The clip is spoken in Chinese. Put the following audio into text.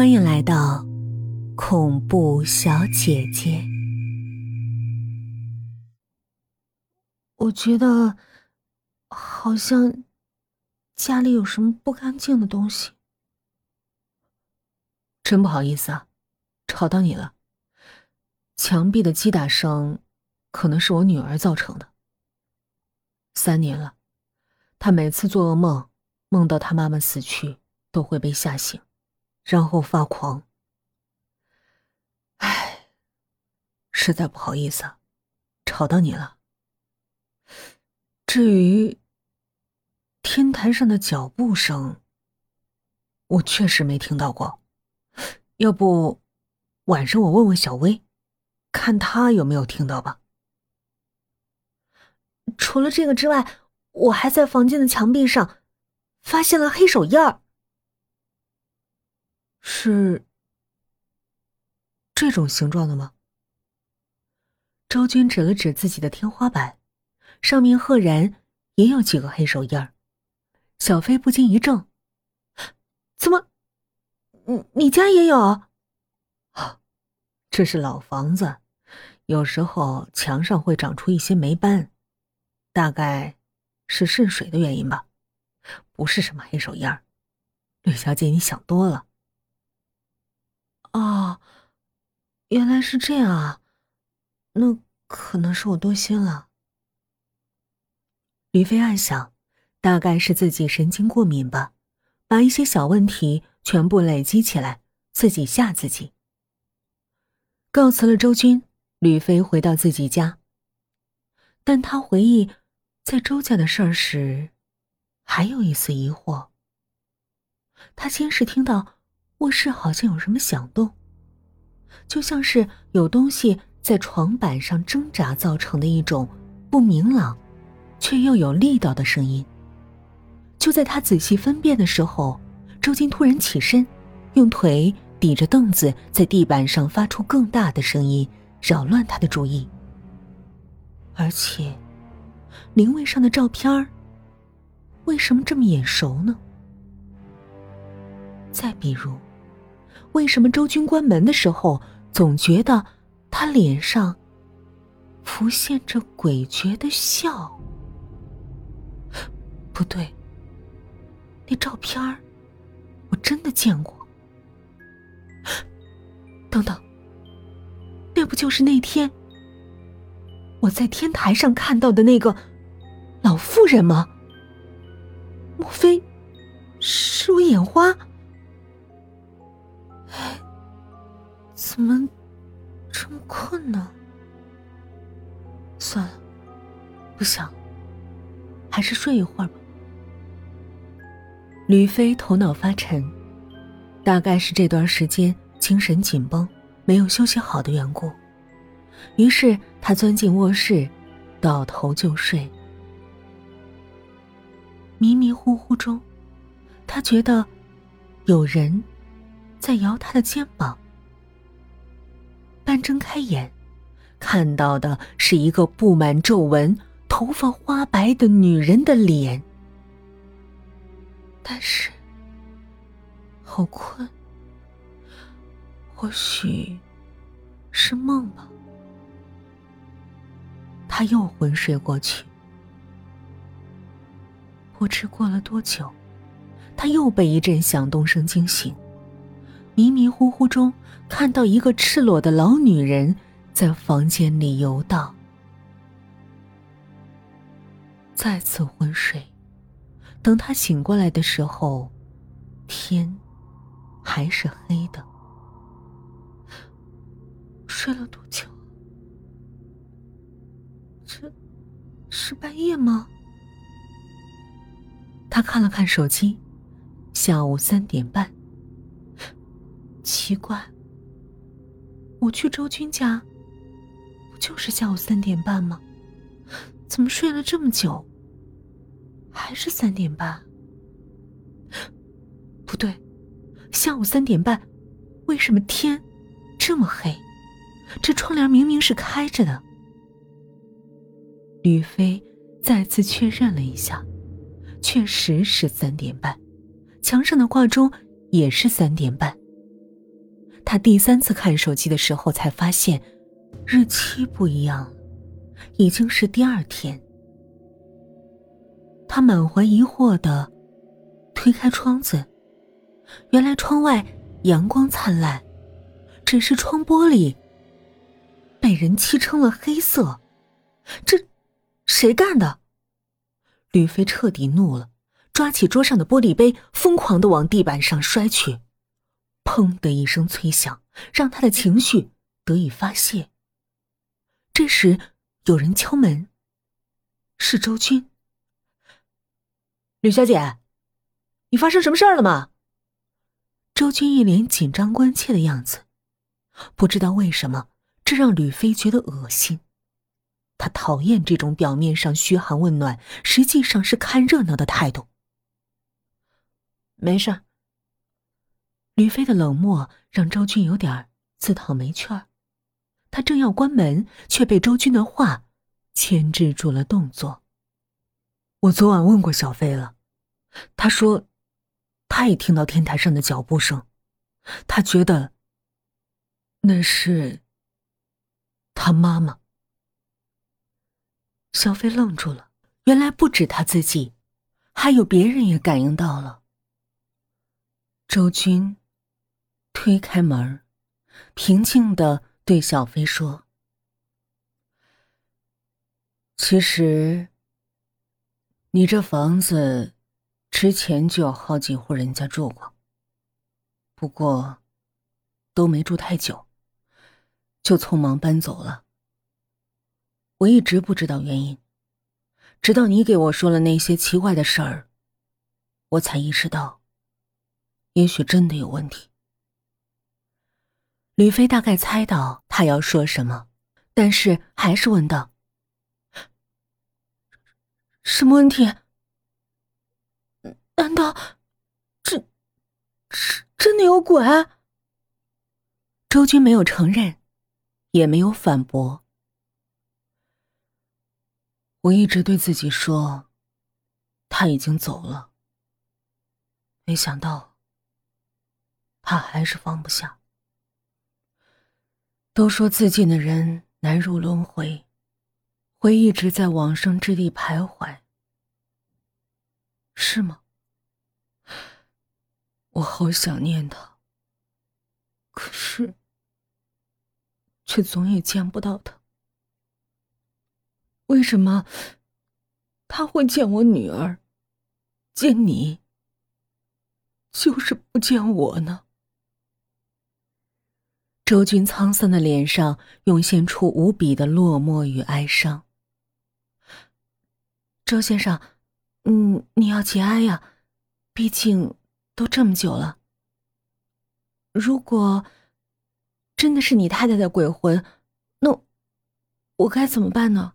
欢迎来到恐怖小姐姐。我觉得好像家里有什么不干净的东西。真不好意思啊，吵到你了。墙壁的击打声，可能是我女儿造成的。三年了，她每次做噩梦，梦到她妈妈死去，都会被吓醒。然后发狂。唉，实在不好意思，吵到你了。至于天台上的脚步声，我确实没听到过。要不晚上我问问小薇，看她有没有听到吧。除了这个之外，我还在房间的墙壁上发现了黑手印儿。是这种形状的吗？周军指了指自己的天花板，上面赫然也有几个黑手印儿。小飞不禁一怔：“怎么，你你家也有？”啊，这是老房子，有时候墙上会长出一些霉斑，大概是渗水的原因吧，不是什么黑手印儿。吕小姐，你想多了。哦，原来是这样啊，那可能是我多心了。吕飞暗想，大概是自己神经过敏吧，把一些小问题全部累积起来，自己吓自己。告辞了周军，吕飞回到自己家，但他回忆在周家的事儿时，还有一丝疑惑。他先是听到。卧室好像有什么响动，就像是有东西在床板上挣扎造成的一种不明朗，却又有力道的声音。就在他仔细分辨的时候，周金突然起身，用腿抵着凳子，在地板上发出更大的声音，扰乱他的注意。而且，灵位上的照片，为什么这么眼熟呢？再比如。为什么周军关门的时候，总觉得他脸上浮现着诡谲的笑？不对，那照片儿我真的见过。等等，那不就是那天我在天台上看到的那个老妇人吗？莫非是我眼花？怎么这么困呢？算了，不想，还是睡一会儿吧。吕飞头脑发沉，大概是这段时间精神紧绷，没有休息好的缘故。于是他钻进卧室，倒头就睡。迷迷糊糊中，他觉得有人在摇他的肩膀。半睁开眼，看到的是一个布满皱纹、头发花白的女人的脸。但是，好困，或许是梦吧。他又昏睡过去，不知过了多久，他又被一阵响动声惊醒。迷迷糊糊中，看到一个赤裸的老女人在房间里游荡。再次昏睡，等他醒过来的时候，天还是黑的。睡了多久？这是半夜吗？他看了看手机，下午三点半。奇怪，我去周军家，不就是下午三点半吗？怎么睡了这么久，还是三点半？不对，下午三点半，为什么天这么黑？这窗帘明明是开着的。吕飞再次确认了一下，确实是三点半，墙上的挂钟也是三点半。他第三次看手机的时候，才发现日期不一样，已经是第二天。他满怀疑惑的推开窗子，原来窗外阳光灿烂，只是窗玻璃被人漆成了黑色。这谁干的？吕飞彻底怒了，抓起桌上的玻璃杯，疯狂的往地板上摔去。砰的一声脆响，让他的情绪得以发泄。这时，有人敲门，是周军。吕小姐，你发生什么事儿了吗？周军一脸紧张关切的样子，不知道为什么，这让吕飞觉得恶心。他讨厌这种表面上嘘寒问暖，实际上是看热闹的态度。没事。吕飞的冷漠让周军有点自讨没趣儿，他正要关门，却被周军的话牵制住了动作。我昨晚问过小飞了，他说，他也听到天台上的脚步声，他觉得那是他妈妈。小飞愣住了，原来不止他自己，还有别人也感应到了。周军推开门，平静的对小飞说：“其实。”你这房子之前就有好几户人家住过，不过都没住太久，就匆忙搬走了。我一直不知道原因，直到你给我说了那些奇怪的事儿，我才意识到，也许真的有问题。吕飞大概猜到他要说什么，但是还是问道。什么问题？难道这这真的有鬼？周军没有承认，也没有反驳。我一直对自己说，他已经走了。没想到，他还是放不下。都说自尽的人难入轮回。会一直在往生之地徘徊，是吗？我好想念他，可是却总也见不到他。为什么他会见我女儿，见你，就是不见我呢？周军沧桑的脸上涌现出无比的落寞与哀伤。周先生，嗯，你要节哀呀，毕竟都这么久了。如果真的是你太太的鬼魂，那我该怎么办呢？